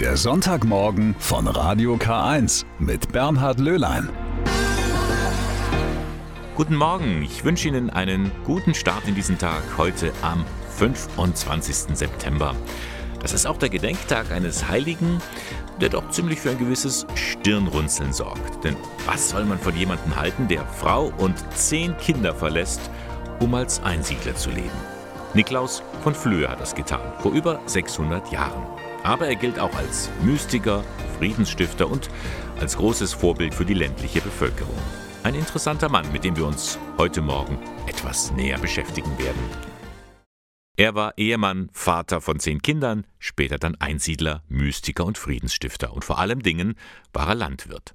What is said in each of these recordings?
Der Sonntagmorgen von Radio K1 mit Bernhard Löhlein. Guten Morgen, ich wünsche Ihnen einen guten Start in diesen Tag heute am 25. September. Das ist auch der Gedenktag eines Heiligen, der doch ziemlich für ein gewisses Stirnrunzeln sorgt. Denn was soll man von jemandem halten, der Frau und zehn Kinder verlässt, um als Einsiedler zu leben? Niklaus von Flöhe hat das getan, vor über 600 Jahren. Aber er gilt auch als Mystiker, Friedensstifter und als großes Vorbild für die ländliche Bevölkerung. Ein interessanter Mann, mit dem wir uns heute Morgen etwas näher beschäftigen werden. Er war Ehemann, Vater von zehn Kindern, später dann Einsiedler, Mystiker und Friedensstifter und vor allem Dingen war er Landwirt.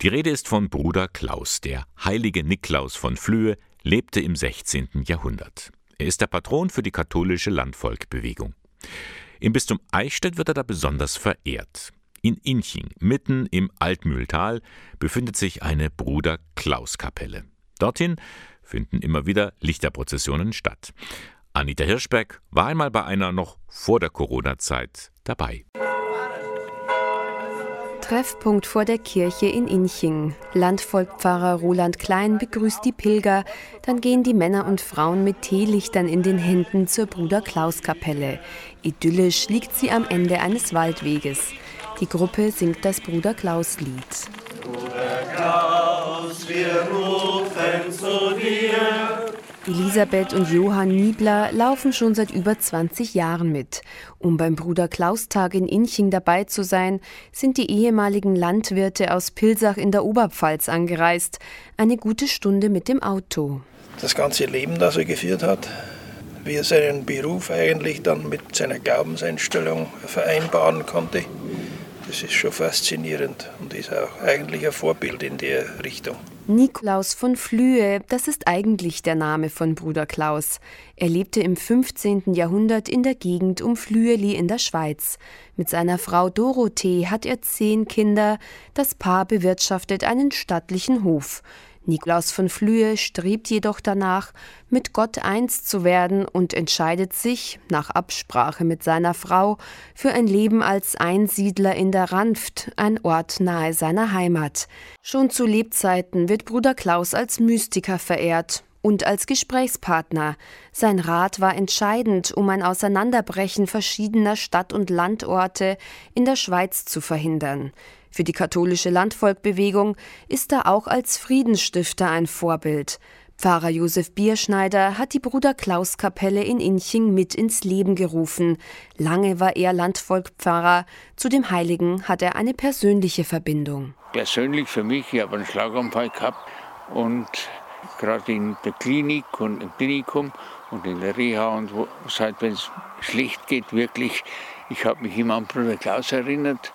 Die Rede ist von Bruder Klaus, der heilige Niklaus von Flöhe, lebte im 16. Jahrhundert. Er ist der Patron für die katholische Landvolkbewegung. Im Bistum Eichstätt wird er da besonders verehrt. In Inching, mitten im Altmühltal, befindet sich eine Bruder Klaus Kapelle. Dorthin finden immer wieder Lichterprozessionen statt. Anita Hirschberg war einmal bei einer noch vor der Corona-Zeit dabei. Treffpunkt vor der Kirche in Inching. Landvolkpfarrer Roland Klein begrüßt die Pilger. Dann gehen die Männer und Frauen mit Teelichtern in den Händen zur Bruder Klaus Kapelle. Idyllisch liegt sie am Ende eines Waldweges. Die Gruppe singt das Bruder Klaus Lied. Bruder Klaus, wir rufen zu dir. Elisabeth und Johann Niebler laufen schon seit über 20 Jahren mit. Um beim Bruder Klaustag in Inching dabei zu sein, sind die ehemaligen Landwirte aus Pilsach in der Oberpfalz angereist. Eine gute Stunde mit dem Auto. Das ganze Leben, das er geführt hat, wie er seinen Beruf eigentlich dann mit seiner Glaubenseinstellung vereinbaren konnte, das ist schon faszinierend und ist auch eigentlich ein Vorbild in der Richtung. Nikolaus von Flühe, das ist eigentlich der Name von Bruder Klaus. Er lebte im 15. Jahrhundert in der Gegend um Flüeli in der Schweiz. Mit seiner Frau Dorothee hat er zehn Kinder. Das Paar bewirtschaftet einen stattlichen Hof. Nikolaus von Flühe strebt jedoch danach, mit Gott eins zu werden und entscheidet sich, nach Absprache mit seiner Frau, für ein Leben als Einsiedler in der Ranft, ein Ort nahe seiner Heimat. Schon zu Lebzeiten wird Bruder Klaus als Mystiker verehrt und als Gesprächspartner. Sein Rat war entscheidend, um ein Auseinanderbrechen verschiedener Stadt- und Landorte in der Schweiz zu verhindern. Für die katholische Landvolkbewegung ist er auch als Friedensstifter ein Vorbild. Pfarrer Josef Bierschneider hat die Bruder Klaus Kapelle in Inching mit ins Leben gerufen. Lange war er Landvolkpfarrer. Zu dem Heiligen hat er eine persönliche Verbindung. Persönlich für mich, ich habe einen Schlaganfall gehabt und gerade in der Klinik und im Klinikum und in der Reha und wo halt, wenn es schlecht geht, wirklich, ich habe mich immer an Bruder Klaus erinnert,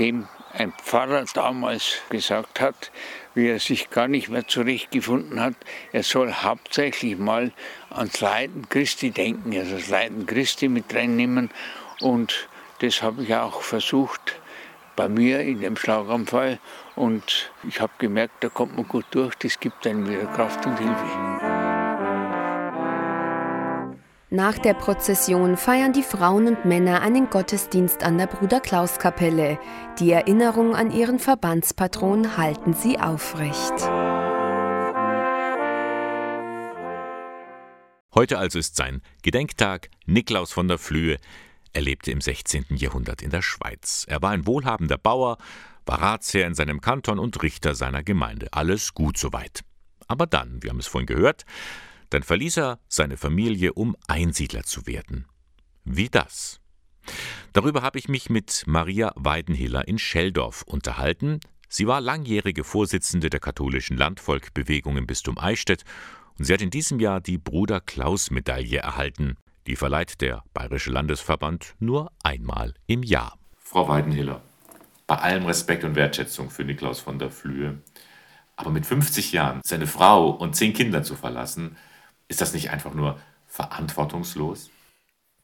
dem ein Pfarrer damals gesagt hat, wie er sich gar nicht mehr zurechtgefunden hat, er soll hauptsächlich mal ans Leiden Christi denken, also das Leiden Christi mit reinnehmen. Und das habe ich auch versucht bei mir in dem Schlaganfall. Und ich habe gemerkt, da kommt man gut durch, das gibt einem wieder Kraft und Hilfe. Nach der Prozession feiern die Frauen und Männer einen Gottesdienst an der Bruder Klaus Kapelle. Die Erinnerung an ihren Verbandspatron halten sie aufrecht. Heute also ist sein Gedenktag Niklaus von der Flöhe. Er lebte im 16. Jahrhundert in der Schweiz. Er war ein wohlhabender Bauer, war Ratsherr in seinem Kanton und Richter seiner Gemeinde. Alles gut soweit. Aber dann, wir haben es vorhin gehört, dann verließ er seine Familie, um Einsiedler zu werden. Wie das? Darüber habe ich mich mit Maria Weidenhiller in Scheldorf unterhalten. Sie war langjährige Vorsitzende der katholischen Landvolkbewegung im Bistum Eichstätt und sie hat in diesem Jahr die Bruder Klaus Medaille erhalten. Die verleiht der Bayerische Landesverband nur einmal im Jahr. Frau Weidenhiller, bei allem Respekt und Wertschätzung für Niklaus von der Flühe, aber mit 50 Jahren seine Frau und zehn Kinder zu verlassen, ist das nicht einfach nur verantwortungslos?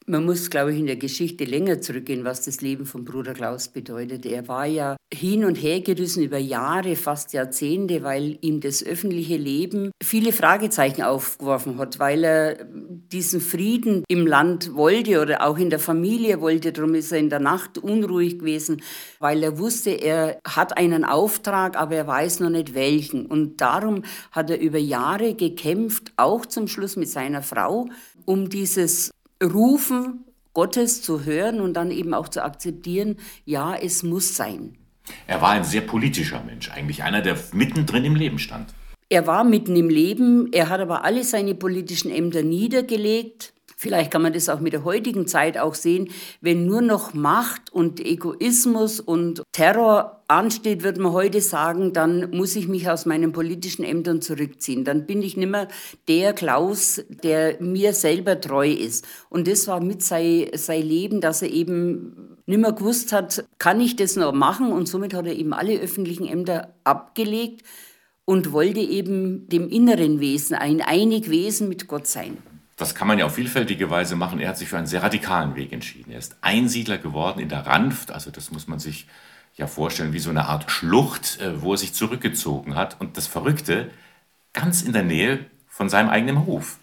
Man muss, glaube ich, in der Geschichte länger zurückgehen, was das Leben von Bruder Klaus bedeutet. Er war ja hin und her gerissen über Jahre, fast Jahrzehnte, weil ihm das öffentliche Leben viele Fragezeichen aufgeworfen hat, weil er diesen Frieden im Land wollte oder auch in der Familie wollte. Darum ist er in der Nacht unruhig gewesen, weil er wusste, er hat einen Auftrag, aber er weiß noch nicht welchen. Und darum hat er über Jahre gekämpft, auch zum Schluss mit seiner Frau, um dieses Rufen Gottes zu hören und dann eben auch zu akzeptieren, ja, es muss sein. Er war ein sehr politischer Mensch, eigentlich einer, der mittendrin im Leben stand. Er war mitten im Leben, er hat aber alle seine politischen Ämter niedergelegt. Vielleicht kann man das auch mit der heutigen Zeit auch sehen, wenn nur noch Macht und Egoismus und Terror ansteht, wird man heute sagen, dann muss ich mich aus meinen politischen Ämtern zurückziehen. Dann bin ich nicht mehr der Klaus, der mir selber treu ist. Und das war mit sein, sein Leben, dass er eben nicht mehr gewusst hat, kann ich das noch machen? Und somit hat er eben alle öffentlichen Ämter abgelegt und wollte eben dem inneren Wesen, ein einig Wesen mit Gott sein. Das kann man ja auf vielfältige Weise machen. Er hat sich für einen sehr radikalen Weg entschieden. Er ist Einsiedler geworden in der Ranft, also das muss man sich ja vorstellen, wie so eine Art Schlucht, äh, wo er sich zurückgezogen hat. Und das Verrückte, ganz in der Nähe von seinem eigenen Hof.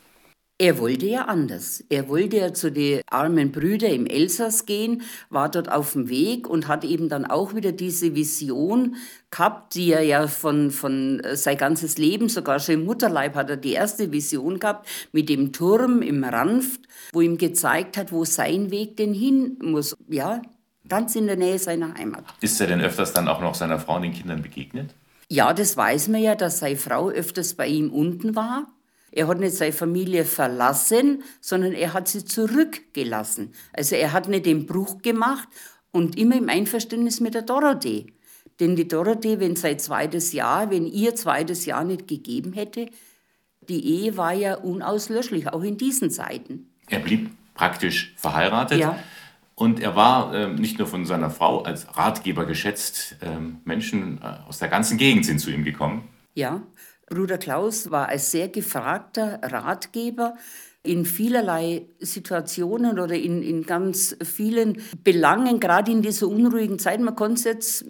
Er wollte ja anders. Er wollte ja zu den armen Brüdern im Elsass gehen, war dort auf dem Weg und hat eben dann auch wieder diese Vision gehabt, die er ja von, von äh, sein ganzes Leben, sogar schon im Mutterleib hat er die erste Vision gehabt mit dem Turm im Ranft, wo ihm gezeigt hat, wo sein Weg denn hin muss. Ja, ganz in der Nähe seiner Heimat. Ist er denn öfters dann auch noch seiner Frau und den Kindern begegnet? Ja, das weiß man ja, dass seine Frau öfters bei ihm unten war er hat nicht seine Familie verlassen, sondern er hat sie zurückgelassen. Also er hat nicht den Bruch gemacht und immer im Einverständnis mit der Dorothee. Denn die Dorothee, wenn sein zweites Jahr, wenn ihr zweites Jahr nicht gegeben hätte, die Ehe war ja unauslöschlich, auch in diesen Zeiten. Er blieb praktisch verheiratet. Ja. Und er war äh, nicht nur von seiner Frau als Ratgeber geschätzt. Ähm, Menschen äh, aus der ganzen Gegend sind zu ihm gekommen. Ja, Bruder Klaus war als sehr gefragter Ratgeber in vielerlei Situationen oder in, in ganz vielen Belangen, gerade in dieser unruhigen Zeit. Man konnte es jetzt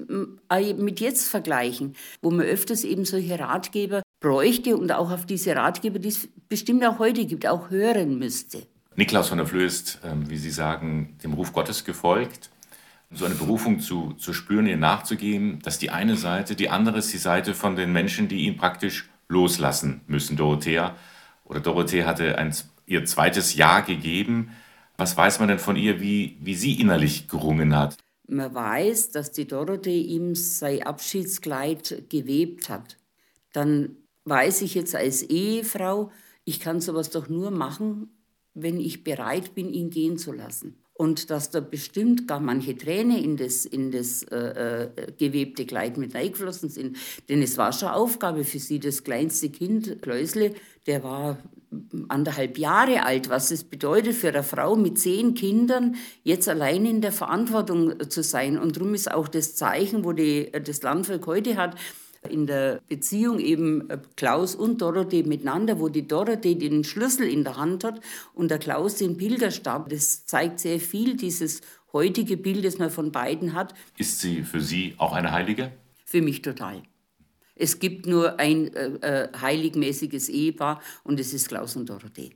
mit jetzt vergleichen, wo man öfters eben solche Ratgeber bräuchte und auch auf diese Ratgeber, die es bestimmt auch heute gibt, auch hören müsste. Niklaus von der Flöhe ist, ähm, wie Sie sagen, dem Ruf Gottes gefolgt so eine Berufung zu, zu spüren, ihr nachzugehen, dass die eine Seite, die andere ist die Seite von den Menschen, die ihn praktisch loslassen müssen. Dorothea oder Dorothee hatte ein, ihr zweites Ja gegeben. Was weiß man denn von ihr, wie, wie sie innerlich gerungen hat? Man weiß, dass die Dorothee ihm sein Abschiedskleid gewebt hat. Dann weiß ich jetzt als Ehefrau, ich kann sowas doch nur machen, wenn ich bereit bin, ihn gehen zu lassen und dass da bestimmt gar manche Tränen in das, in das äh, äh, gewebte Kleid mit eingeflossen sind. Denn es war schon Aufgabe für sie, das kleinste Kind, Kläusle, der war anderthalb Jahre alt, was es bedeutet für eine Frau mit zehn Kindern, jetzt allein in der Verantwortung zu sein. Und darum ist auch das Zeichen, wo die, das Landvolk heute hat, in der Beziehung eben äh, Klaus und Dorothee miteinander, wo die Dorothee den Schlüssel in der Hand hat und der Klaus den Pilgerstab. Das zeigt sehr viel, dieses heutige Bild, das man von beiden hat. Ist sie für Sie auch eine Heilige? Für mich total. Es gibt nur ein äh, äh heiligmäßiges Ehepaar und es ist Klaus und Dorothee.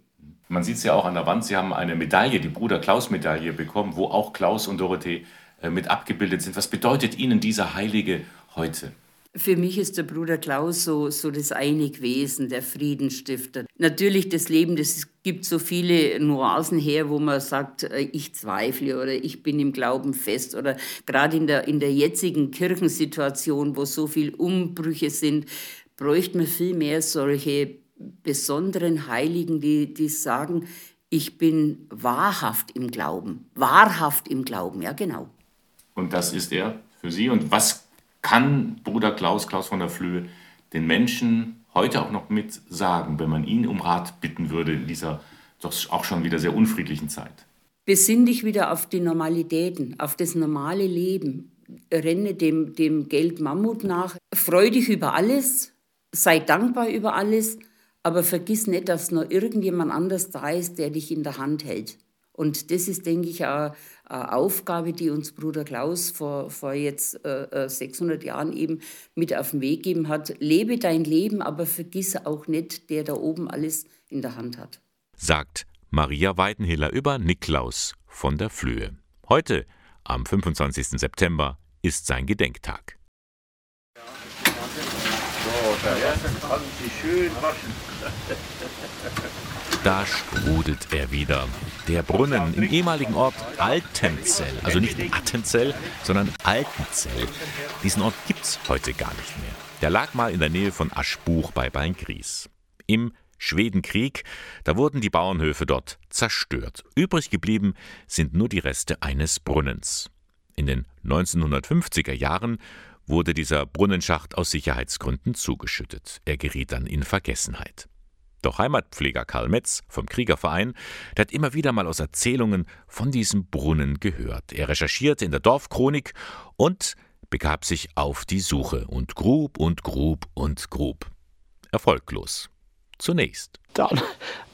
Man sieht es ja auch an der Wand, Sie haben eine Medaille, die Bruder-Klaus-Medaille bekommen, wo auch Klaus und Dorothee äh, mit abgebildet sind. Was bedeutet Ihnen dieser Heilige heute? Für mich ist der Bruder Klaus so, so das Einigwesen, der Friedensstifter. Natürlich das Leben, das gibt so viele Nuancen her, wo man sagt, äh, ich zweifle oder ich bin im Glauben fest oder gerade in der, in der jetzigen Kirchensituation, wo so viele Umbrüche sind, bräuchte man viel mehr solche besonderen Heiligen, die, die sagen, ich bin wahrhaft im Glauben, wahrhaft im Glauben, ja genau. Und das ist er für Sie. Und was kann Bruder Klaus, Klaus von der Flöhe, den Menschen heute auch noch mit sagen, wenn man ihn um Rat bitten würde in dieser doch auch schon wieder sehr unfriedlichen Zeit? Besinn dich wieder auf die Normalitäten, auf das normale Leben. Renne dem, dem Geld Mammut nach. Freu dich über alles, sei dankbar über alles, aber vergiss nicht, dass noch irgendjemand anders da ist, der dich in der Hand hält. Und das ist, denke ich, auch eine Aufgabe, die uns Bruder Klaus vor, vor jetzt äh, 600 äh, Jahren eben mit auf den Weg gegeben hat. Lebe dein Leben, aber vergiss auch nicht, der da oben alles in der Hand hat. Sagt Maria Weidenhiller über Niklaus von der Flöhe. Heute, am 25. September, ist sein Gedenktag. Da sprudelt er wieder. Der Brunnen im ehemaligen Ort Altenzell, also nicht Attenzell, sondern Altenzell. Diesen Ort gibt's heute gar nicht mehr. Der lag mal in der Nähe von Aschbuch bei Beingries. Im Schwedenkrieg, da wurden die Bauernhöfe dort zerstört. Übrig geblieben sind nur die Reste eines Brunnens. In den 1950er Jahren wurde dieser Brunnenschacht aus Sicherheitsgründen zugeschüttet. Er geriet dann in Vergessenheit. Doch Heimatpfleger Karl Metz vom Kriegerverein, der hat immer wieder mal aus Erzählungen von diesem Brunnen gehört. Er recherchierte in der Dorfchronik und begab sich auf die Suche und grub und grub und grub. Erfolglos. Zunächst. Dann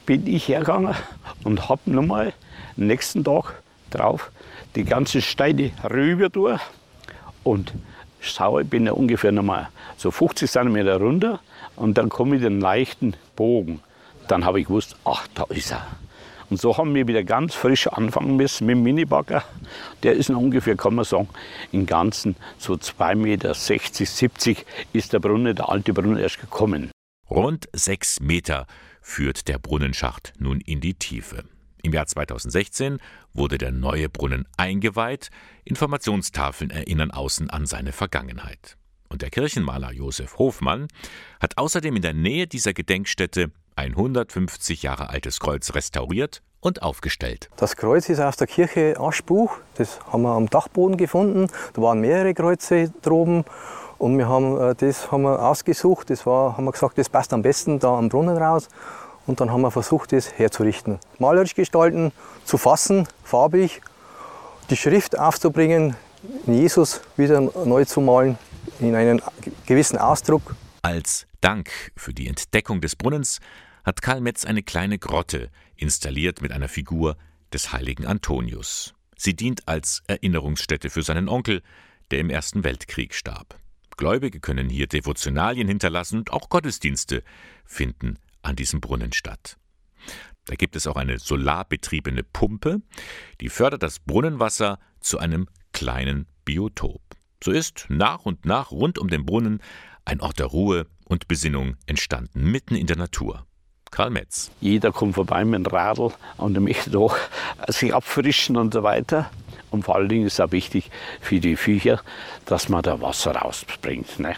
bin ich hergegangen und habe nochmal nächsten Tag drauf die ganzen Steine rüber durch und schaue, bin ja ungefähr nochmal so 50 cm runter und dann komme ich den leichten Bogen. Dann habe ich gewusst, ach, da ist er. Und so haben wir wieder ganz frisch anfangen müssen mit dem Minibagger. Der ist noch ungefähr, kann man sagen, im Ganzen so 2,60 Meter, 70 ist der Brunnen, der alte Brunnen erst gekommen. Rund sechs Meter führt der Brunnenschacht nun in die Tiefe. Im Jahr 2016 wurde der neue Brunnen eingeweiht. Informationstafeln erinnern außen an seine Vergangenheit. Und der Kirchenmaler Josef Hofmann hat außerdem in der Nähe dieser Gedenkstätte ein 150 Jahre altes Kreuz restauriert und aufgestellt. Das Kreuz ist aus der Kirche Aschbuch. Das haben wir am Dachboden gefunden. Da waren mehrere Kreuze droben. Und wir haben äh, das haben wir ausgesucht. Das war, haben wir gesagt, das passt am besten da am Brunnen raus. Und dann haben wir versucht, das herzurichten. Malerisch gestalten, zu fassen, farbig, die Schrift aufzubringen, Jesus wieder neu zu malen, in einen gewissen Ausdruck. Als Dank für die Entdeckung des Brunnens hat Karl Metz eine kleine Grotte installiert mit einer Figur des heiligen Antonius. Sie dient als Erinnerungsstätte für seinen Onkel, der im Ersten Weltkrieg starb. Gläubige können hier Devotionalien hinterlassen und auch Gottesdienste finden an diesem Brunnen statt. Da gibt es auch eine solarbetriebene Pumpe, die fördert das Brunnenwasser zu einem kleinen Biotop. So ist nach und nach rund um den Brunnen ein Ort der Ruhe und Besinnung entstanden, mitten in der Natur. Karl Metz. Jeder kommt vorbei mit dem Radl und möchte doch sich abfrischen und so weiter. Und vor allen Dingen ist es auch wichtig für die Viecher, dass man da Wasser rausbringt. Ne?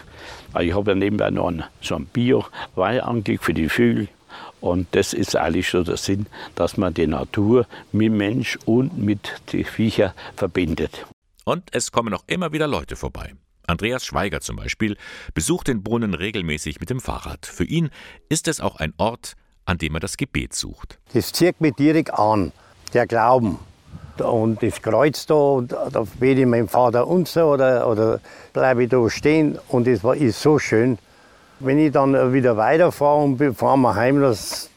Weil ich habe ja nebenbei noch einen, so ein Bio-Weih angelegt für die Vögel. Und das ist eigentlich so der Sinn, dass man die Natur mit Mensch und mit den Viecher verbindet. Und es kommen auch immer wieder Leute vorbei. Andreas Schweiger zum Beispiel besucht den Brunnen regelmäßig mit dem Fahrrad. Für ihn ist es auch ein Ort, an dem er das Gebet sucht. Das zieht mich direkt an, der Glauben. Und das Kreuz da, da bete ich meinem Vater unser oder, oder bleibe ich da stehen. Und das war, ist so schön. Wenn ich dann wieder weiterfahre und fahren wir heim, das,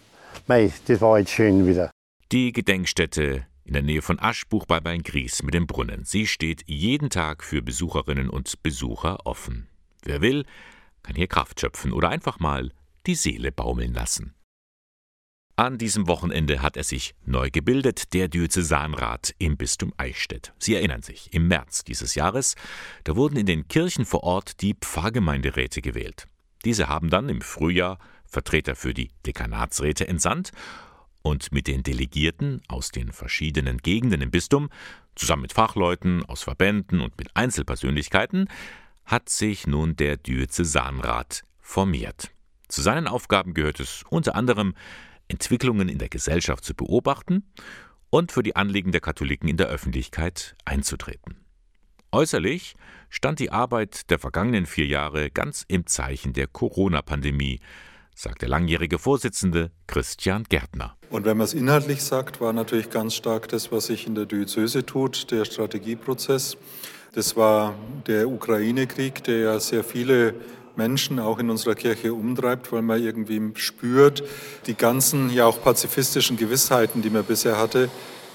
mei, das war jetzt schön wieder. Die Gedenkstätte in der Nähe von Aschbuch bei Beingries mit dem Brunnen. Sie steht jeden Tag für Besucherinnen und Besucher offen. Wer will, kann hier Kraft schöpfen oder einfach mal die Seele baumeln lassen. An diesem Wochenende hat er sich neu gebildet, der Diözesanrat im Bistum Eichstätt. Sie erinnern sich, im März dieses Jahres, da wurden in den Kirchen vor Ort die Pfarrgemeinderäte gewählt. Diese haben dann im Frühjahr Vertreter für die Dekanatsräte entsandt und mit den Delegierten aus den verschiedenen Gegenden im Bistum, zusammen mit Fachleuten aus Verbänden und mit Einzelpersönlichkeiten, hat sich nun der Diözesanrat formiert. Zu seinen Aufgaben gehört es unter anderem, Entwicklungen in der Gesellschaft zu beobachten und für die Anliegen der Katholiken in der Öffentlichkeit einzutreten. Äußerlich stand die Arbeit der vergangenen vier Jahre ganz im Zeichen der Corona-Pandemie, sagt der langjährige Vorsitzende Christian Gärtner. Und wenn man es inhaltlich sagt, war natürlich ganz stark das, was sich in der Diözese tut, der Strategieprozess. Das war der Ukraine-Krieg, der ja sehr viele Menschen auch in unserer Kirche umtreibt, weil man irgendwie spürt, die ganzen ja auch pazifistischen Gewissheiten, die man bisher hatte,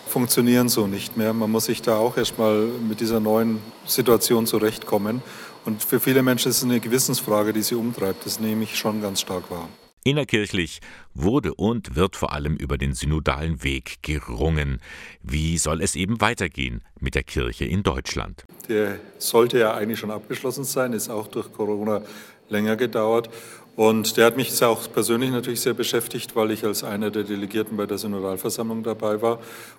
funktionieren so nicht mehr. Man muss sich da auch erstmal mit dieser neuen Situation zurechtkommen. Und für viele Menschen ist es eine Gewissensfrage, die sie umtreibt. Das nehme ich schon ganz stark wahr. Innerkirchlich wurde und wird vor allem über den synodalen Weg gerungen. Wie soll es eben weitergehen mit der Kirche in Deutschland? Der sollte ja eigentlich schon abgeschlossen sein, ist auch durch Corona länger gedauert. Und der hat mich auch persönlich natürlich sehr beschäftigt, weil ich als einer der Delegierten bei der Synodalversammlung dabei war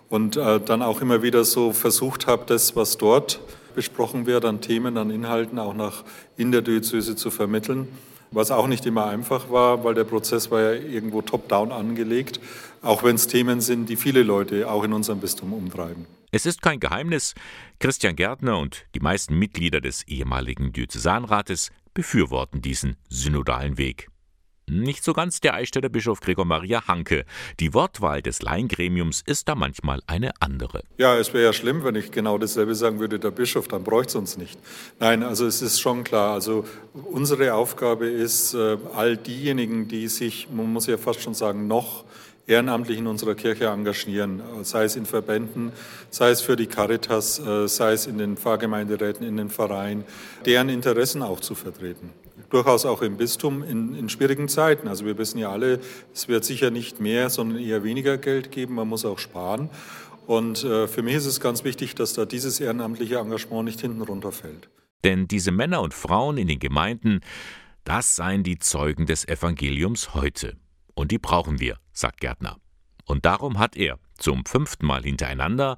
und äh, dann auch immer wieder so versucht habe, das, was dort besprochen wird, an Themen, an Inhalten auch nach in der Diözese zu vermitteln. Was auch nicht immer einfach war, weil der Prozess war ja irgendwo top-down angelegt, auch wenn es Themen sind, die viele Leute auch in unserem Bistum umtreiben. Es ist kein Geheimnis, Christian Gärtner und die meisten Mitglieder des ehemaligen Diözesanrates befürworten diesen synodalen Weg. Nicht so ganz der Eichstätter Bischof Gregor Maria Hanke. Die Wortwahl des Laiengremiums ist da manchmal eine andere. Ja, es wäre ja schlimm, wenn ich genau dasselbe sagen würde, der Bischof, dann bräuchte es uns nicht. Nein, also es ist schon klar. Also unsere Aufgabe ist, äh, all diejenigen, die sich, man muss ja fast schon sagen, noch ehrenamtlich in unserer Kirche engagieren, sei es in Verbänden, sei es für die Caritas, äh, sei es in den Pfarrgemeinderäten, in den Vereinen, deren Interessen auch zu vertreten. Durchaus auch im Bistum in, in schwierigen Zeiten. Also wir wissen ja alle, es wird sicher nicht mehr, sondern eher weniger Geld geben. Man muss auch sparen. Und äh, für mich ist es ganz wichtig, dass da dieses ehrenamtliche Engagement nicht hinten runterfällt. Denn diese Männer und Frauen in den Gemeinden, das seien die Zeugen des Evangeliums heute. Und die brauchen wir, sagt Gärtner. Und darum hat er zum fünften Mal hintereinander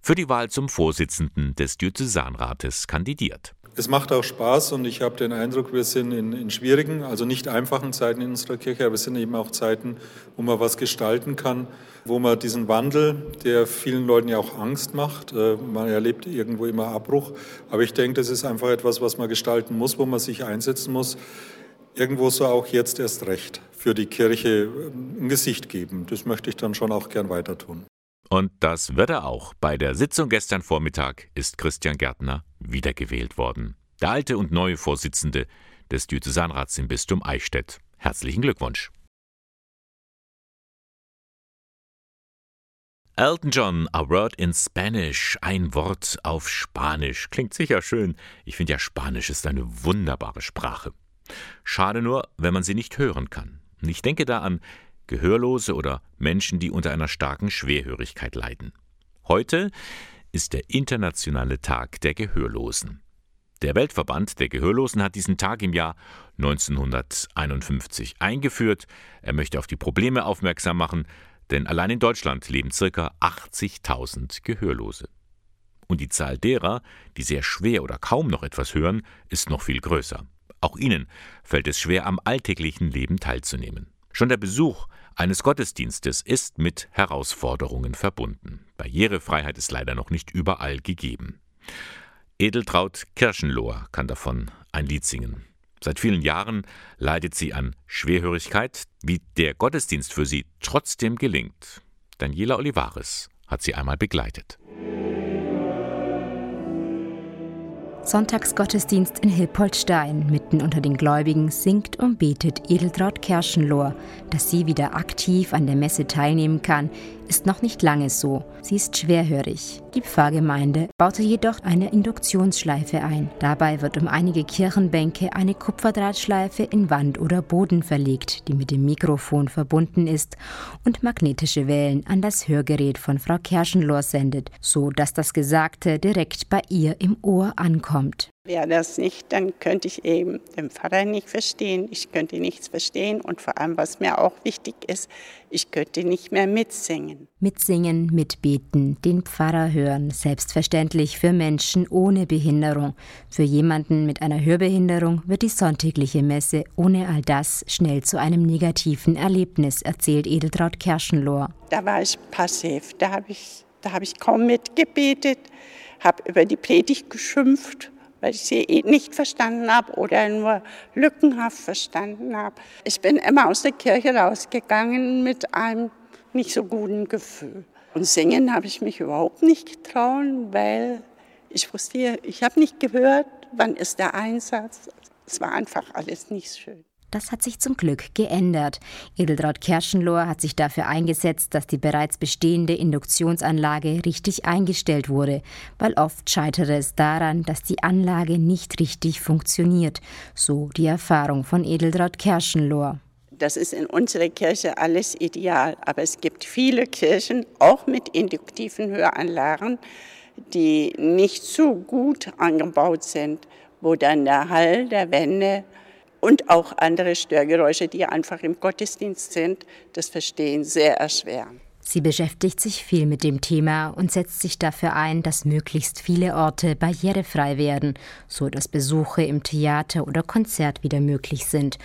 für die Wahl zum Vorsitzenden des Diözesanrates kandidiert. Es macht auch Spaß und ich habe den Eindruck, wir sind in, in, schwierigen, also nicht einfachen Zeiten in unserer Kirche, aber es sind eben auch Zeiten, wo man was gestalten kann, wo man diesen Wandel, der vielen Leuten ja auch Angst macht, äh, man erlebt irgendwo immer Abbruch, aber ich denke, das ist einfach etwas, was man gestalten muss, wo man sich einsetzen muss irgendwo so auch jetzt erst recht für die Kirche ein Gesicht geben. Das möchte ich dann schon auch gern weiter tun. Und das wird er auch. Bei der Sitzung gestern Vormittag ist Christian Gärtner wiedergewählt worden. Der alte und neue Vorsitzende des Diözesanrats im Bistum Eichstätt. Herzlichen Glückwunsch. Elton John, a word in Spanish, ein Wort auf Spanisch. Klingt sicher schön. Ich finde ja, Spanisch ist eine wunderbare Sprache. Schade nur, wenn man sie nicht hören kann. Ich denke da an Gehörlose oder Menschen, die unter einer starken Schwerhörigkeit leiden. Heute ist der internationale Tag der Gehörlosen. Der Weltverband der Gehörlosen hat diesen Tag im Jahr 1951 eingeführt. Er möchte auf die Probleme aufmerksam machen, denn allein in Deutschland leben ca. 80.000 Gehörlose. Und die Zahl derer, die sehr schwer oder kaum noch etwas hören, ist noch viel größer. Auch ihnen fällt es schwer, am alltäglichen Leben teilzunehmen. Schon der Besuch eines Gottesdienstes ist mit Herausforderungen verbunden. Barrierefreiheit ist leider noch nicht überall gegeben. Edeltraut Kirschenlohr kann davon ein Lied singen. Seit vielen Jahren leidet sie an Schwerhörigkeit. Wie der Gottesdienst für sie trotzdem gelingt, Daniela Olivares hat sie einmal begleitet. Sonntagsgottesdienst in Hilpoltstein. Mitten unter den Gläubigen singt und betet Edeltraut Kerschenlohr. Dass sie wieder aktiv an der Messe teilnehmen kann, ist noch nicht lange so. Sie ist schwerhörig. Die Pfarrgemeinde baute jedoch eine Induktionsschleife ein. Dabei wird um einige Kirchenbänke eine Kupferdrahtschleife in Wand oder Boden verlegt, die mit dem Mikrofon verbunden ist und magnetische Wellen an das Hörgerät von Frau Kerschenlohr sendet, so dass das Gesagte direkt bei ihr im Ohr ankommt. Wäre das nicht, dann könnte ich eben den Pfarrer nicht verstehen, ich könnte nichts verstehen und vor allem, was mir auch wichtig ist, ich könnte nicht mehr mitsingen. Mitsingen, mitbeten, den Pfarrer hören, selbstverständlich für Menschen ohne Behinderung. Für jemanden mit einer Hörbehinderung wird die sonntägliche Messe ohne all das schnell zu einem negativen Erlebnis, erzählt Edeltraut Kerschenlohr. Da war ich passiv, da habe ich, hab ich kaum mitgebetet, habe über die Predigt geschimpft weil ich sie eh nicht verstanden habe oder nur lückenhaft verstanden habe. Ich bin immer aus der Kirche rausgegangen mit einem nicht so guten Gefühl. Und singen habe ich mich überhaupt nicht getraut, weil ich wusste, ich habe nicht gehört, wann ist der Einsatz. Es war einfach alles nicht schön. Das hat sich zum Glück geändert. Edeltraud Kerschenlohr hat sich dafür eingesetzt, dass die bereits bestehende Induktionsanlage richtig eingestellt wurde, weil oft scheitere es daran, dass die Anlage nicht richtig funktioniert, so die Erfahrung von Edeltraud Kerschenlohr. Das ist in unserer Kirche alles ideal, aber es gibt viele Kirchen, auch mit induktiven Höranlagen, die nicht so gut angebaut sind, wo dann der Hall der Wände und auch andere Störgeräusche, die einfach im Gottesdienst sind, das Verstehen sehr erschweren. Sie beschäftigt sich viel mit dem Thema und setzt sich dafür ein, dass möglichst viele Orte barrierefrei werden, so dass Besuche im Theater oder Konzert wieder möglich sind.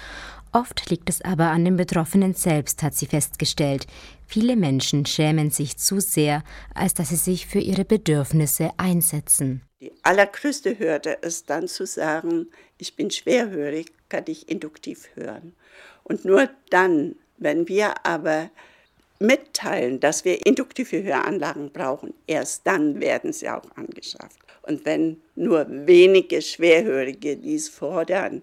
Oft liegt es aber an den Betroffenen selbst, hat sie festgestellt. Viele Menschen schämen sich zu sehr, als dass sie sich für ihre Bedürfnisse einsetzen. Die allergrößte Hürde ist dann zu sagen, ich bin schwerhörig, kann ich induktiv hören. Und nur dann, wenn wir aber mitteilen, dass wir induktive Höranlagen brauchen, erst dann werden sie auch angeschafft. Und wenn nur wenige Schwerhörige dies fordern,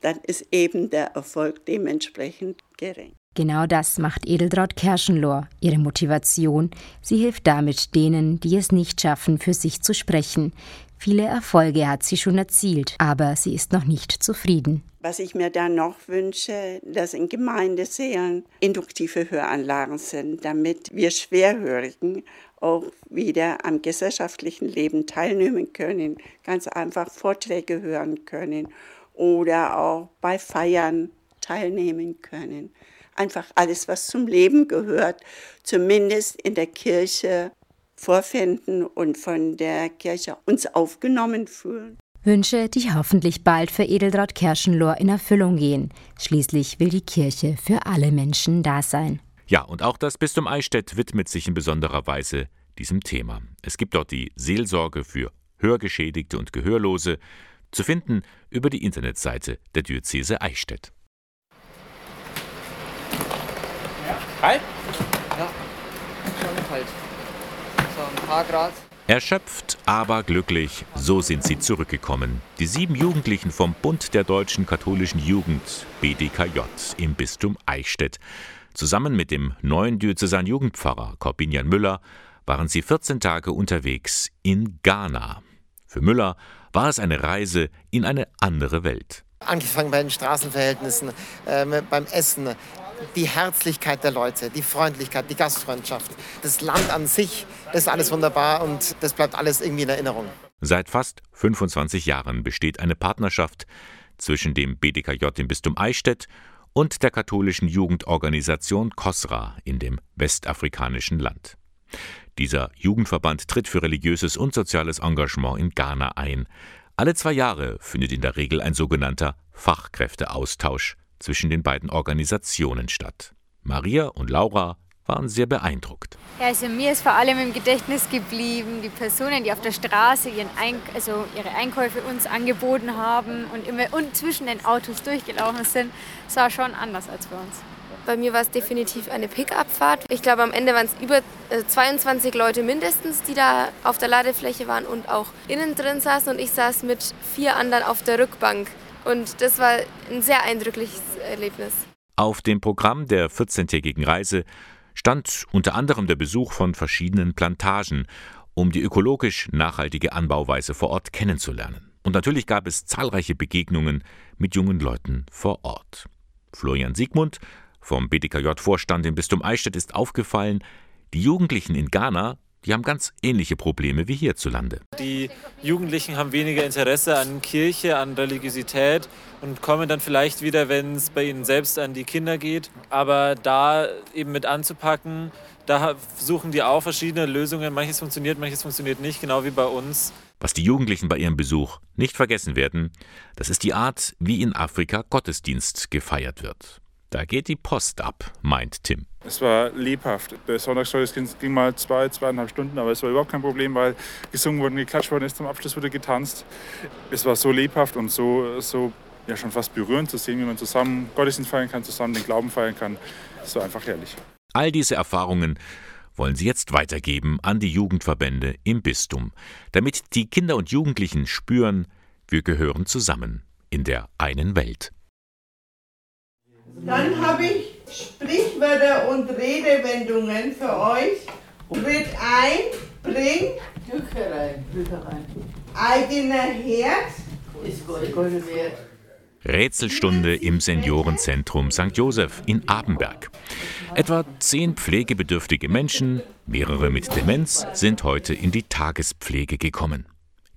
dann ist eben der Erfolg dementsprechend gering. Genau das macht Edeltraud Kerschenlohr. Ihre Motivation, sie hilft damit denen, die es nicht schaffen, für sich zu sprechen. Viele Erfolge hat sie schon erzielt, aber sie ist noch nicht zufrieden. Was ich mir da noch wünsche, dass in Gemeindeseelen induktive Höranlagen sind, damit wir Schwerhörigen auch wieder am gesellschaftlichen Leben teilnehmen können, ganz einfach Vorträge hören können oder auch bei Feiern teilnehmen können einfach alles, was zum Leben gehört, zumindest in der Kirche vorfinden und von der Kirche uns aufgenommen fühlen. Wünsche, die hoffentlich bald für Edeltraud Kerschenlohr in Erfüllung gehen. Schließlich will die Kirche für alle Menschen da sein. Ja, und auch das Bistum Eichstätt widmet sich in besonderer Weise diesem Thema. Es gibt dort die Seelsorge für Hörgeschädigte und Gehörlose, zu finden über die Internetseite der Diözese Eichstätt. Kalt? Ja, schon kalt. So ein paar Grad. Erschöpft, aber glücklich, so sind sie zurückgekommen. Die sieben Jugendlichen vom Bund der deutschen katholischen Jugend, BDKJ, im Bistum Eichstätt. Zusammen mit dem neuen Diözesan Jugendpfarrer Corbinian Müller waren sie 14 Tage unterwegs in Ghana. Für Müller war es eine Reise in eine andere Welt. Angefangen bei den Straßenverhältnissen, äh, beim Essen, die Herzlichkeit der Leute, die Freundlichkeit, die Gastfreundschaft, das Land an sich, das ist alles wunderbar und das bleibt alles irgendwie in Erinnerung. Seit fast 25 Jahren besteht eine Partnerschaft zwischen dem BDKJ im Bistum Eichstätt und der katholischen Jugendorganisation COSRA in dem westafrikanischen Land. Dieser Jugendverband tritt für religiöses und soziales Engagement in Ghana ein. Alle zwei Jahre findet in der Regel ein sogenannter Fachkräfteaustausch zwischen den beiden Organisationen statt. Maria und Laura waren sehr beeindruckt. Ja, also mir ist vor allem im Gedächtnis geblieben, die Personen, die auf der Straße ihren Eink also ihre Einkäufe uns angeboten haben und immer und zwischen den Autos durchgelaufen sind, das war schon anders als bei uns. Bei mir war es definitiv eine Pickup-Fahrt. Ich glaube, am Ende waren es über 22 äh, Leute mindestens, die da auf der Ladefläche waren und auch innen drin saßen. Und ich saß mit vier anderen auf der Rückbank. Und das war ein sehr eindrückliches Erlebnis. Auf dem Programm der 14-tägigen Reise stand unter anderem der Besuch von verschiedenen Plantagen, um die ökologisch nachhaltige Anbauweise vor Ort kennenzulernen. Und natürlich gab es zahlreiche Begegnungen mit jungen Leuten vor Ort. Florian Siegmund vom BDKJ-Vorstand im Bistum Eichstätt ist aufgefallen, die Jugendlichen in Ghana die haben ganz ähnliche Probleme wie hierzulande. Die Jugendlichen haben weniger Interesse an Kirche, an Religiosität und kommen dann vielleicht wieder, wenn es bei ihnen selbst an die Kinder geht. Aber da eben mit anzupacken, da suchen die auch verschiedene Lösungen. Manches funktioniert, manches funktioniert nicht, genau wie bei uns. Was die Jugendlichen bei ihrem Besuch nicht vergessen werden, das ist die Art, wie in Afrika Gottesdienst gefeiert wird. Da geht die Post ab, meint Tim. Es war lebhaft. Der Sonntagsgottesdienst ging mal zwei, zweieinhalb Stunden, aber es war überhaupt kein Problem, weil gesungen wurde, geklatscht worden ist, zum Abschluss wurde getanzt. Es war so lebhaft und so, so ja, schon fast berührend zu sehen, wie man zusammen Gottesdienst feiern kann, zusammen den Glauben feiern kann. Es war einfach herrlich. All diese Erfahrungen wollen sie jetzt weitergeben an die Jugendverbände im Bistum, damit die Kinder und Jugendlichen spüren, wir gehören zusammen in der einen Welt. Dann habe ich Sprichwörter und Redewendungen für euch. Tritt ein, bring Bücherein. eigener Herd ist Gold wert. Rätselstunde im Seniorenzentrum St. Joseph in Abenberg. Etwa zehn pflegebedürftige Menschen, mehrere mit Demenz, sind heute in die Tagespflege gekommen.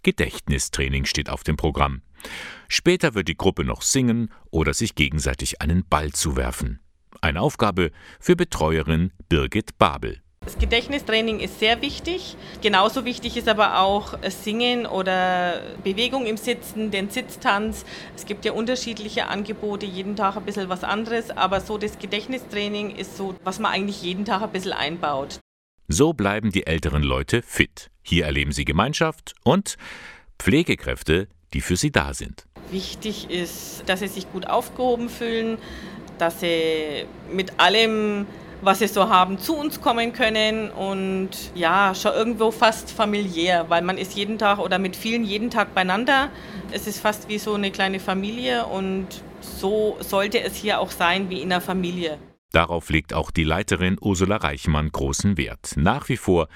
Gedächtnistraining steht auf dem Programm. Später wird die Gruppe noch singen oder sich gegenseitig einen Ball zuwerfen. Eine Aufgabe für Betreuerin Birgit Babel. Das Gedächtnistraining ist sehr wichtig. Genauso wichtig ist aber auch Singen oder Bewegung im Sitzen, den Sitztanz. Es gibt ja unterschiedliche Angebote, jeden Tag ein bisschen was anderes, aber so das Gedächtnistraining ist so, was man eigentlich jeden Tag ein bisschen einbaut. So bleiben die älteren Leute fit. Hier erleben sie Gemeinschaft und Pflegekräfte, die für sie da sind. Wichtig ist, dass sie sich gut aufgehoben fühlen, dass sie mit allem was sie so haben, zu uns kommen können und ja, schon irgendwo fast familiär, weil man ist jeden Tag oder mit vielen jeden Tag beieinander. Es ist fast wie so eine kleine Familie und so sollte es hier auch sein wie in einer Familie. Darauf legt auch die Leiterin Ursula Reichmann großen Wert. Nach wie vor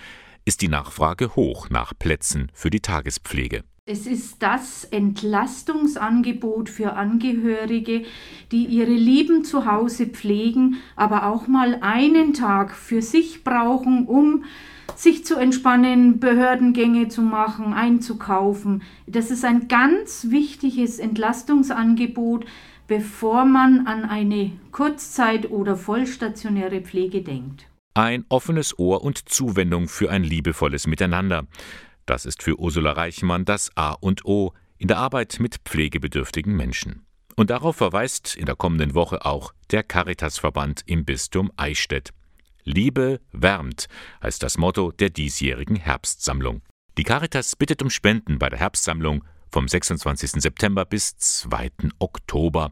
ist die Nachfrage hoch nach Plätzen für die Tagespflege. Es ist das Entlastungsangebot für Angehörige, die ihre Lieben zu Hause pflegen, aber auch mal einen Tag für sich brauchen, um sich zu entspannen, Behördengänge zu machen, einzukaufen. Das ist ein ganz wichtiges Entlastungsangebot, bevor man an eine Kurzzeit- oder vollstationäre Pflege denkt. Ein offenes Ohr und Zuwendung für ein liebevolles Miteinander. Das ist für Ursula Reichmann das A und O in der Arbeit mit pflegebedürftigen Menschen. Und darauf verweist in der kommenden Woche auch der Caritasverband im Bistum Eichstätt. Liebe wärmt heißt das Motto der diesjährigen Herbstsammlung. Die Caritas bittet um Spenden bei der Herbstsammlung vom 26. September bis 2. Oktober.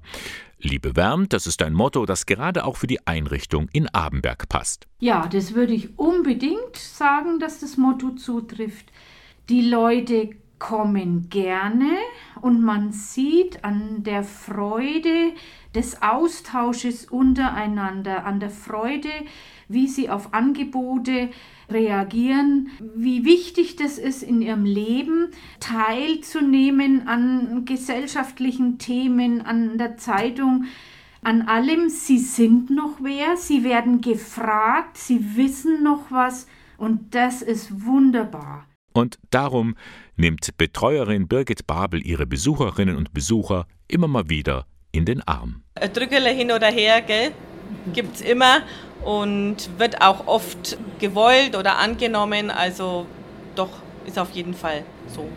Liebe wärmt, das ist ein Motto, das gerade auch für die Einrichtung in Abenberg passt. Ja, das würde ich unbedingt sagen, dass das Motto zutrifft. Die Leute kommen gerne und man sieht an der Freude des Austausches untereinander, an der Freude, wie sie auf Angebote reagieren, wie wichtig das ist in ihrem Leben, teilzunehmen an gesellschaftlichen Themen, an der Zeitung, an allem. Sie sind noch wer, sie werden gefragt, sie wissen noch was und das ist wunderbar. Und darum nimmt Betreuerin Birgit Babel ihre Besucherinnen und Besucher immer mal wieder in den Arm. Ein Drückele hin oder her, gell? Gibt's immer und wird auch oft gewollt oder angenommen. Also doch, ist auf jeden Fall so.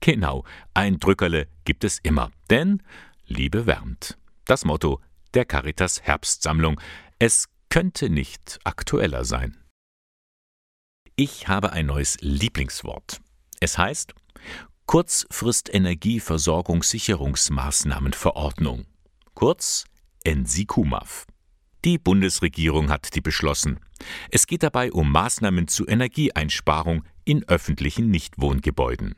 Genau, ein Drückerle gibt es immer. Denn Liebe wärmt. Das Motto der Caritas Herbstsammlung. Es könnte nicht aktueller sein. Ich habe ein neues Lieblingswort. Es heißt Kurzfristenergieversorgungssicherungsmaßnahmenverordnung. Kurz NSIKUMAF. Die Bundesregierung hat die beschlossen. Es geht dabei um Maßnahmen zur Energieeinsparung in öffentlichen Nichtwohngebäuden.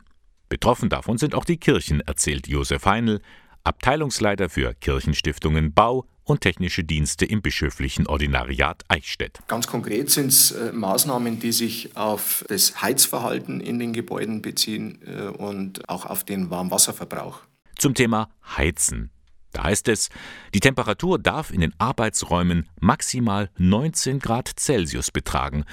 Betroffen davon sind auch die Kirchen, erzählt Josef Heinl, Abteilungsleiter für Kirchenstiftungen Bau und technische Dienste im bischöflichen Ordinariat Eichstätt. Ganz konkret sind es äh, Maßnahmen, die sich auf das Heizverhalten in den Gebäuden beziehen äh, und auch auf den Warmwasserverbrauch. Zum Thema Heizen. Da heißt es, die Temperatur darf in den Arbeitsräumen maximal 19 Grad Celsius betragen.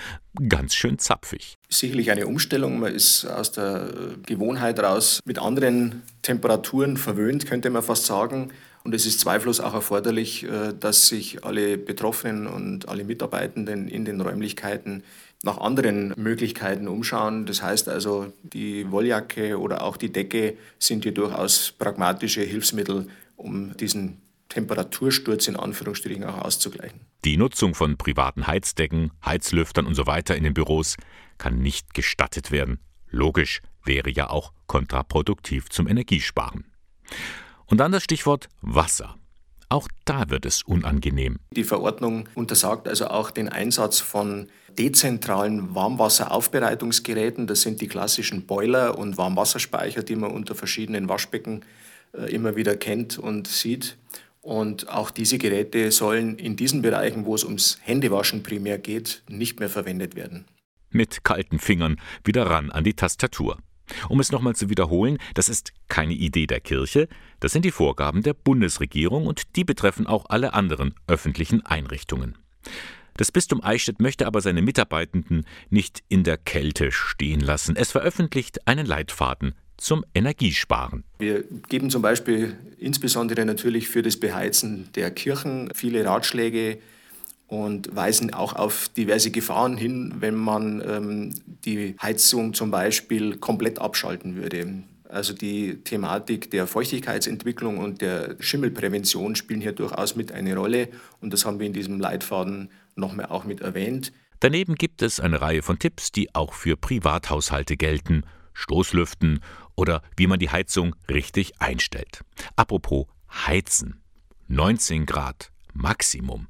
Ganz schön zapfig. Sicherlich eine Umstellung. Man ist aus der Gewohnheit raus mit anderen Temperaturen verwöhnt, könnte man fast sagen. Und es ist zweifellos auch erforderlich, äh, dass sich alle Betroffenen und alle Mitarbeitenden in den Räumlichkeiten nach anderen Möglichkeiten umschauen. Das heißt also, die Wolljacke oder auch die Decke sind hier durchaus pragmatische Hilfsmittel, um diesen Temperatursturz in Anführungsstrichen auch auszugleichen. Die Nutzung von privaten Heizdecken, Heizlüftern und so weiter in den Büros kann nicht gestattet werden. Logisch, wäre ja auch kontraproduktiv zum Energiesparen. Und dann das Stichwort Wasser. Auch da wird es unangenehm. Die Verordnung untersagt also auch den Einsatz von dezentralen Warmwasseraufbereitungsgeräten. Das sind die klassischen Boiler und Warmwasserspeicher, die man unter verschiedenen Waschbecken äh, immer wieder kennt und sieht. Und auch diese Geräte sollen in diesen Bereichen, wo es ums Händewaschen primär geht, nicht mehr verwendet werden. Mit kalten Fingern wieder ran an die Tastatur. Um es nochmal zu wiederholen, das ist keine Idee der Kirche, das sind die Vorgaben der Bundesregierung und die betreffen auch alle anderen öffentlichen Einrichtungen. Das Bistum Eichstätt möchte aber seine Mitarbeitenden nicht in der Kälte stehen lassen. Es veröffentlicht einen Leitfaden zum Energiesparen. Wir geben zum Beispiel insbesondere natürlich für das Beheizen der Kirchen viele Ratschläge und weisen auch auf diverse Gefahren hin, wenn man ähm, die Heizung zum Beispiel komplett abschalten würde. Also die Thematik der Feuchtigkeitsentwicklung und der Schimmelprävention spielen hier durchaus mit eine Rolle und das haben wir in diesem Leitfaden nochmal auch mit erwähnt. Daneben gibt es eine Reihe von Tipps, die auch für Privathaushalte gelten. Stoßlüften oder wie man die Heizung richtig einstellt. Apropos Heizen. 19 Grad Maximum.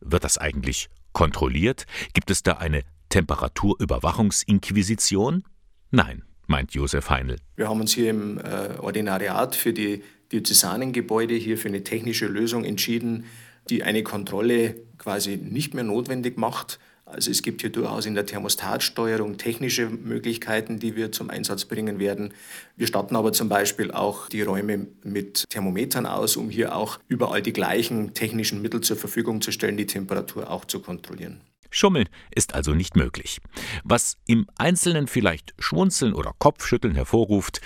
Wird das eigentlich kontrolliert? Gibt es da eine Temperaturüberwachungsinquisition? Nein, meint Josef Heinl. Wir haben uns hier im äh, Ordinariat für die Diözesanengebäude hier für eine technische Lösung entschieden, die eine Kontrolle quasi nicht mehr notwendig macht. Also es gibt hier durchaus in der Thermostatsteuerung technische Möglichkeiten, die wir zum Einsatz bringen werden. Wir statten aber zum Beispiel auch die Räume mit Thermometern aus, um hier auch überall die gleichen technischen Mittel zur Verfügung zu stellen, die Temperatur auch zu kontrollieren. Schummeln ist also nicht möglich. Was im Einzelnen vielleicht Schwunzeln oder Kopfschütteln hervorruft,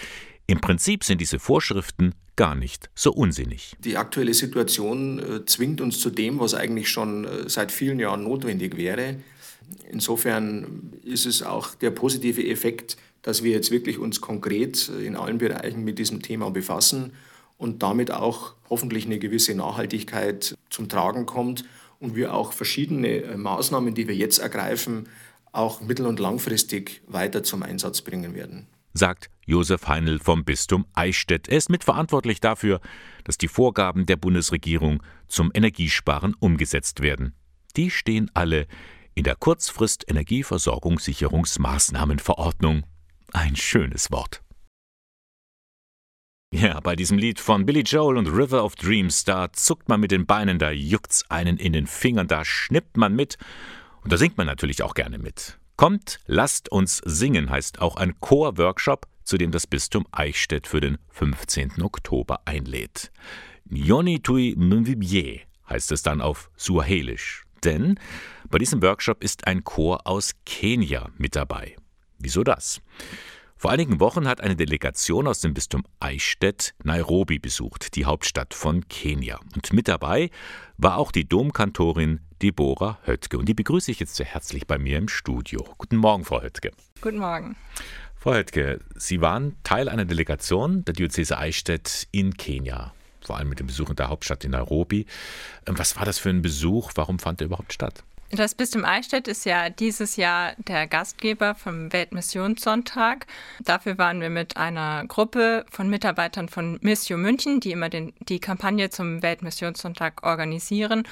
im Prinzip sind diese Vorschriften gar nicht so unsinnig. Die aktuelle Situation äh, zwingt uns zu dem, was eigentlich schon äh, seit vielen Jahren notwendig wäre. Insofern ist es auch der positive Effekt, dass wir jetzt wirklich uns konkret äh, in allen Bereichen mit diesem Thema befassen und damit auch hoffentlich eine gewisse Nachhaltigkeit zum Tragen kommt und wir auch verschiedene Maßnahmen, die wir jetzt ergreifen, auch mittel- und langfristig weiter zum Einsatz bringen werden sagt Josef Heinl vom Bistum Eichstätt. Er ist mitverantwortlich dafür, dass die Vorgaben der Bundesregierung zum Energiesparen umgesetzt werden. Die stehen alle in der Kurzfrist Energieversorgungssicherungsmaßnahmenverordnung. Ein schönes Wort. Ja, bei diesem Lied von Billy Joel und River of Dreams, da zuckt man mit den Beinen, da juckt's einen in den Fingern, da schnippt man mit und da singt man natürlich auch gerne mit. Kommt, lasst uns singen heißt auch ein Chor-Workshop, zu dem das Bistum Eichstätt für den 15. Oktober einlädt. Nyoni tui mvibye heißt es dann auf Suahelisch. Denn bei diesem Workshop ist ein Chor aus Kenia mit dabei. Wieso das? Vor einigen Wochen hat eine Delegation aus dem Bistum Eichstätt Nairobi besucht, die Hauptstadt von Kenia. Und mit dabei war auch die Domkantorin Deborah Höttke. Und die begrüße ich jetzt sehr herzlich bei mir im Studio. Guten Morgen, Frau Höttke. Guten Morgen. Frau Höttke, Sie waren Teil einer Delegation der Diözese Eichstätt in Kenia, vor allem mit dem Besuch in der Hauptstadt in Nairobi. Ähm, was war das für ein Besuch? Warum fand er überhaupt statt? Das Bistum Eichstätt ist ja dieses Jahr der Gastgeber vom Weltmissionssonntag. Dafür waren wir mit einer Gruppe von Mitarbeitern von Missio München, die immer den, die Kampagne zum Weltmissionssonntag organisieren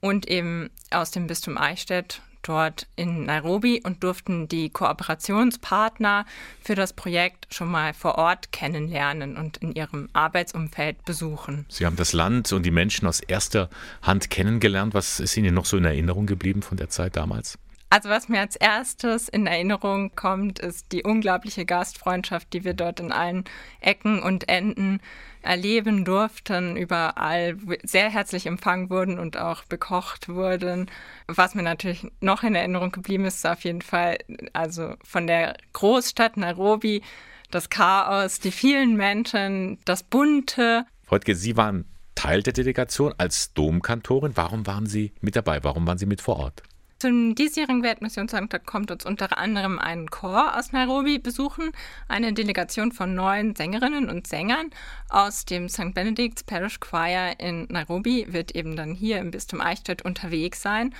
und eben aus dem Bistum Eichstätt dort in Nairobi und durften die Kooperationspartner für das Projekt schon mal vor Ort kennenlernen und in ihrem Arbeitsumfeld besuchen. Sie haben das Land und die Menschen aus erster Hand kennengelernt. Was ist Ihnen noch so in Erinnerung geblieben von der Zeit damals? Also was mir als erstes in Erinnerung kommt, ist die unglaubliche Gastfreundschaft, die wir dort in allen Ecken und Enden erleben durften, überall sehr herzlich empfangen wurden und auch bekocht wurden. Was mir natürlich noch in Erinnerung geblieben ist, ist auf jeden Fall also von der Großstadt Nairobi das Chaos, die vielen Menschen, das Bunte. Freudke, Sie waren Teil der Delegation als Domkantorin. Warum waren Sie mit dabei? Warum waren Sie mit vor Ort? Zum diesjährigen Weltmissionssonntag kommt uns unter anderem ein Chor aus Nairobi besuchen, eine Delegation von neun Sängerinnen und Sängern aus dem St. Benedict's Parish Choir in Nairobi wird eben dann hier im Bistum Eichstätt unterwegs sein.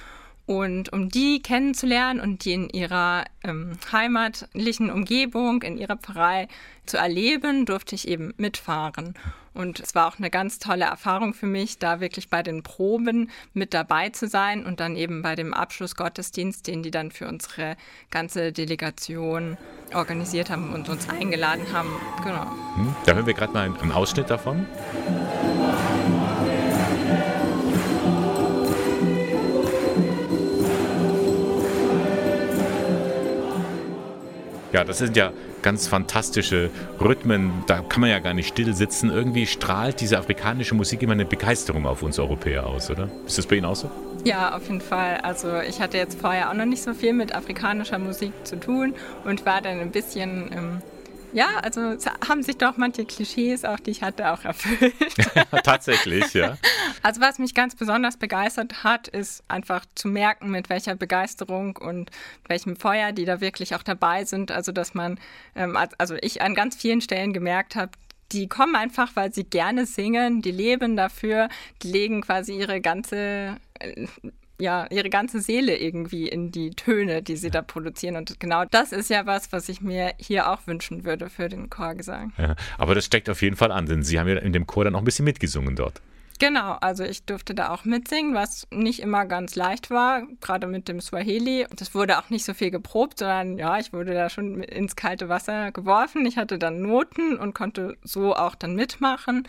Und um die kennenzulernen und die in ihrer ähm, heimatlichen Umgebung, in ihrer Pfarrei zu erleben, durfte ich eben mitfahren. Und es war auch eine ganz tolle Erfahrung für mich, da wirklich bei den Proben mit dabei zu sein und dann eben bei dem Abschlussgottesdienst, den die dann für unsere ganze Delegation organisiert haben und uns eingeladen haben. Genau. Hm? Da hören wir gerade mal einen Ausschnitt davon. Ja, das sind ja ganz fantastische Rhythmen. Da kann man ja gar nicht still sitzen. Irgendwie strahlt diese afrikanische Musik immer eine Begeisterung auf uns Europäer aus, oder? Ist das bei Ihnen auch so? Ja, auf jeden Fall. Also ich hatte jetzt vorher auch noch nicht so viel mit afrikanischer Musik zu tun und war dann ein bisschen... Ähm ja, also haben sich doch manche Klischees, auch die ich hatte, auch erfüllt. Tatsächlich, ja. Also was mich ganz besonders begeistert hat, ist einfach zu merken, mit welcher Begeisterung und welchem Feuer die da wirklich auch dabei sind. Also dass man, ähm, also ich an ganz vielen Stellen gemerkt habe, die kommen einfach, weil sie gerne singen, die leben dafür, die legen quasi ihre ganze äh, ja, ihre ganze Seele irgendwie in die Töne, die sie da produzieren. Und genau das ist ja was, was ich mir hier auch wünschen würde für den Chorgesang. Ja, aber das steckt auf jeden Fall an, denn Sie haben ja in dem Chor dann auch ein bisschen mitgesungen dort. Genau, also ich durfte da auch mitsingen, was nicht immer ganz leicht war, gerade mit dem Swahili. Das wurde auch nicht so viel geprobt, sondern ja, ich wurde da schon ins kalte Wasser geworfen. Ich hatte dann Noten und konnte so auch dann mitmachen.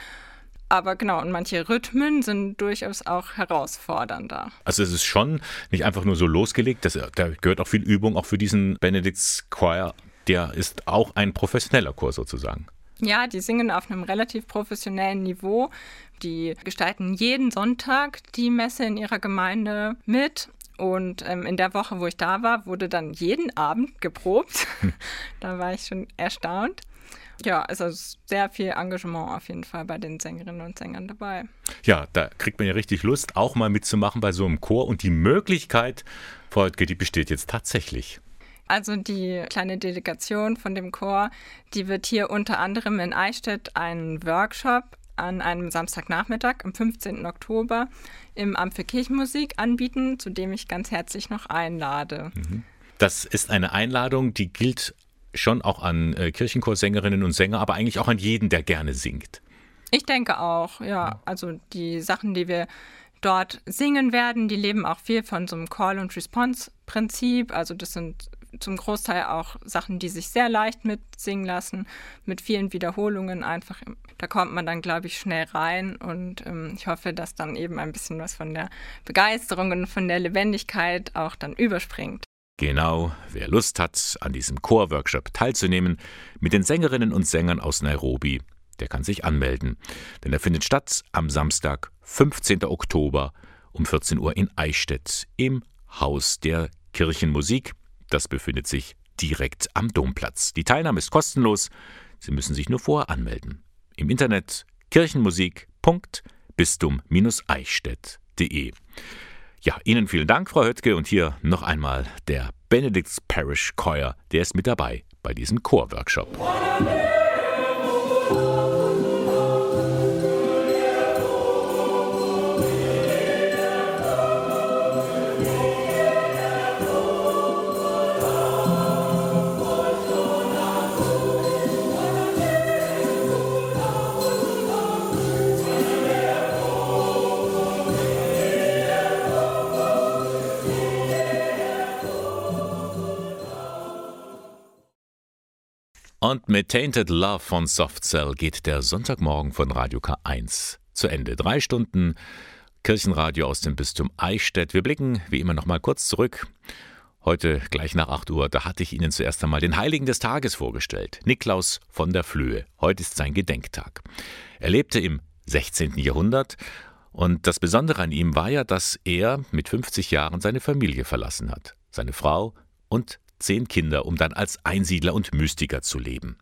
Aber genau, und manche Rhythmen sind durchaus auch herausfordernder. Also es ist schon nicht einfach nur so losgelegt, das, da gehört auch viel Übung, auch für diesen Benedicts Choir. Der ist auch ein professioneller Chor sozusagen. Ja, die singen auf einem relativ professionellen Niveau. Die gestalten jeden Sonntag die Messe in ihrer Gemeinde mit. Und ähm, in der Woche, wo ich da war, wurde dann jeden Abend geprobt. da war ich schon erstaunt. Ja, es ist sehr viel Engagement auf jeden Fall bei den Sängerinnen und Sängern dabei. Ja, da kriegt man ja richtig Lust, auch mal mitzumachen bei so einem Chor. Und die Möglichkeit, Frau Oetke, die besteht jetzt tatsächlich. Also die kleine Delegation von dem Chor, die wird hier unter anderem in Eichstätt einen Workshop an einem Samstagnachmittag am 15. Oktober im Amt für Kirchenmusik anbieten, zu dem ich ganz herzlich noch einlade. Mhm. Das ist eine Einladung, die gilt schon auch an äh, Kirchenchorsängerinnen und Sänger, aber eigentlich auch an jeden, der gerne singt. Ich denke auch, ja. Also die Sachen, die wir dort singen werden, die leben auch viel von so einem Call- and Response-Prinzip. Also das sind zum Großteil auch Sachen, die sich sehr leicht mitsingen lassen, mit vielen Wiederholungen einfach. Da kommt man dann, glaube ich, schnell rein und ähm, ich hoffe, dass dann eben ein bisschen was von der Begeisterung und von der Lebendigkeit auch dann überspringt. Genau, wer Lust hat, an diesem Chorworkshop teilzunehmen, mit den Sängerinnen und Sängern aus Nairobi, der kann sich anmelden. Denn er findet statt am Samstag, 15. Oktober um 14 Uhr in Eichstätt im Haus der Kirchenmusik. Das befindet sich direkt am Domplatz. Die Teilnahme ist kostenlos. Sie müssen sich nur vorher anmelden. Im Internet kirchenmusik.bistum-eichstätt.de. Ja, Ihnen vielen Dank, Frau Höttke. Und hier noch einmal der Benedict's Parish Choir. Der ist mit dabei bei diesem Chorworkshop. Und mit Tainted Love von Soft Cell geht der Sonntagmorgen von Radio K1 zu Ende. Drei Stunden Kirchenradio aus dem Bistum Eichstätt. Wir blicken wie immer noch mal kurz zurück. Heute gleich nach 8 Uhr, da hatte ich Ihnen zuerst einmal den Heiligen des Tages vorgestellt, Niklaus von der Flöhe. Heute ist sein Gedenktag. Er lebte im 16. Jahrhundert und das Besondere an ihm war ja, dass er mit 50 Jahren seine Familie verlassen hat. Seine Frau und zehn Kinder, um dann als Einsiedler und Mystiker zu leben.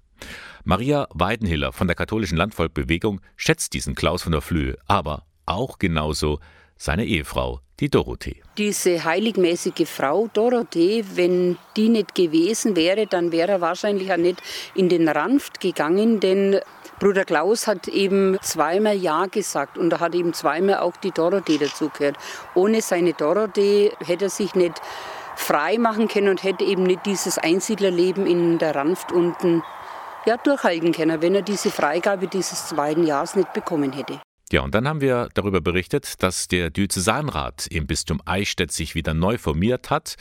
Maria Weidenhiller von der katholischen Landvolkbewegung schätzt diesen Klaus von der Flöhe, aber auch genauso seine Ehefrau, die Dorothee. Diese heiligmäßige Frau Dorothee, wenn die nicht gewesen wäre, dann wäre er wahrscheinlich auch nicht in den Ranft gegangen, denn Bruder Klaus hat eben zweimal Ja gesagt und da hat eben zweimal auch die Dorothee dazugehört. Ohne seine Dorothee hätte er sich nicht frei machen können und hätte eben nicht dieses Einsiedlerleben in der Ranft unten ja, durchhalten können, wenn er diese Freigabe dieses zweiten Jahres nicht bekommen hätte. Ja, und dann haben wir darüber berichtet, dass der Diözesanrat im Bistum Eichstätt sich wieder neu formiert hat.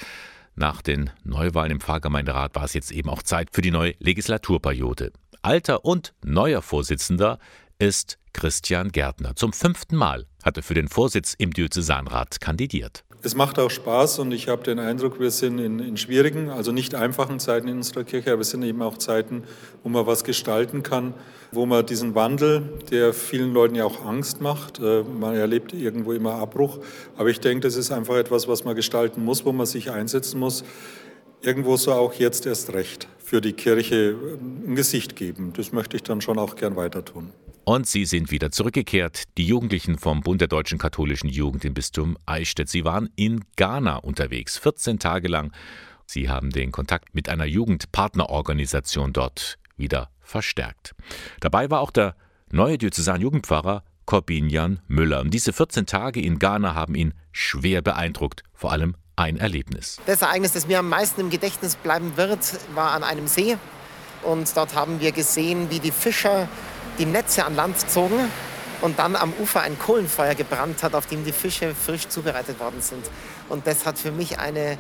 Nach den Neuwahlen im Pfarrgemeinderat war es jetzt eben auch Zeit für die neue Legislaturperiode. Alter und neuer Vorsitzender ist Christian Gärtner. Zum fünften Mal hat er für den Vorsitz im Diözesanrat kandidiert. Es macht auch Spaß und ich habe den Eindruck, wir sind in, in, schwierigen, also nicht einfachen Zeiten in unserer Kirche, aber es sind eben auch Zeiten, wo man was gestalten kann, wo man diesen Wandel, der vielen Leuten ja auch Angst macht, äh, man erlebt irgendwo immer Abbruch, aber ich denke, das ist einfach etwas, was man gestalten muss, wo man sich einsetzen muss. Irgendwo so auch jetzt erst recht für die Kirche äh, ein Gesicht geben. Das möchte ich dann schon auch gern weiter tun. Und sie sind wieder zurückgekehrt, die Jugendlichen vom Bund der deutschen katholischen Jugend im Bistum Eichstätt. Sie waren in Ghana unterwegs, 14 Tage lang. Sie haben den Kontakt mit einer Jugendpartnerorganisation dort wieder verstärkt. Dabei war auch der neue Diözesan-Jugendpfarrer Corbinian Müller. Und diese 14 Tage in Ghana haben ihn schwer beeindruckt, vor allem ein Erlebnis. Das Ereignis, das mir am meisten im Gedächtnis bleiben wird, war an einem See. Und dort haben wir gesehen, wie die Fischer die Netze an Land zogen und dann am Ufer ein Kohlenfeuer gebrannt hat, auf dem die Fische frisch zubereitet worden sind. Und das hat für mich eine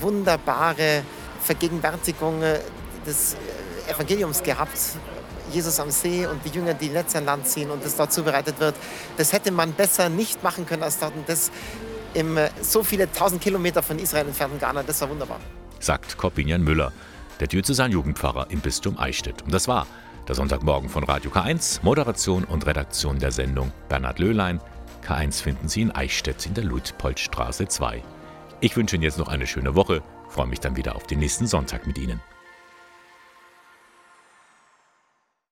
wunderbare Vergegenwärtigung äh, des äh, Evangeliums gehabt. Jesus am See und die Jünger, die Netze an Land ziehen und das dort zubereitet wird. Das hätte man besser nicht machen können als dort. Und das im äh, so viele tausend Kilometer von Israel entfernten Ghana. Das war wunderbar. Sagt Corbinian Müller, der Diözesan-Jugendpfarrer im Bistum Eichstätt. Und das war der Sonntagmorgen von Radio K1, Moderation und Redaktion der Sendung Bernhard Löhlein. K1 finden Sie in Eichstätt in der Luitpoldstraße 2. Ich wünsche Ihnen jetzt noch eine schöne Woche, freue mich dann wieder auf den nächsten Sonntag mit Ihnen.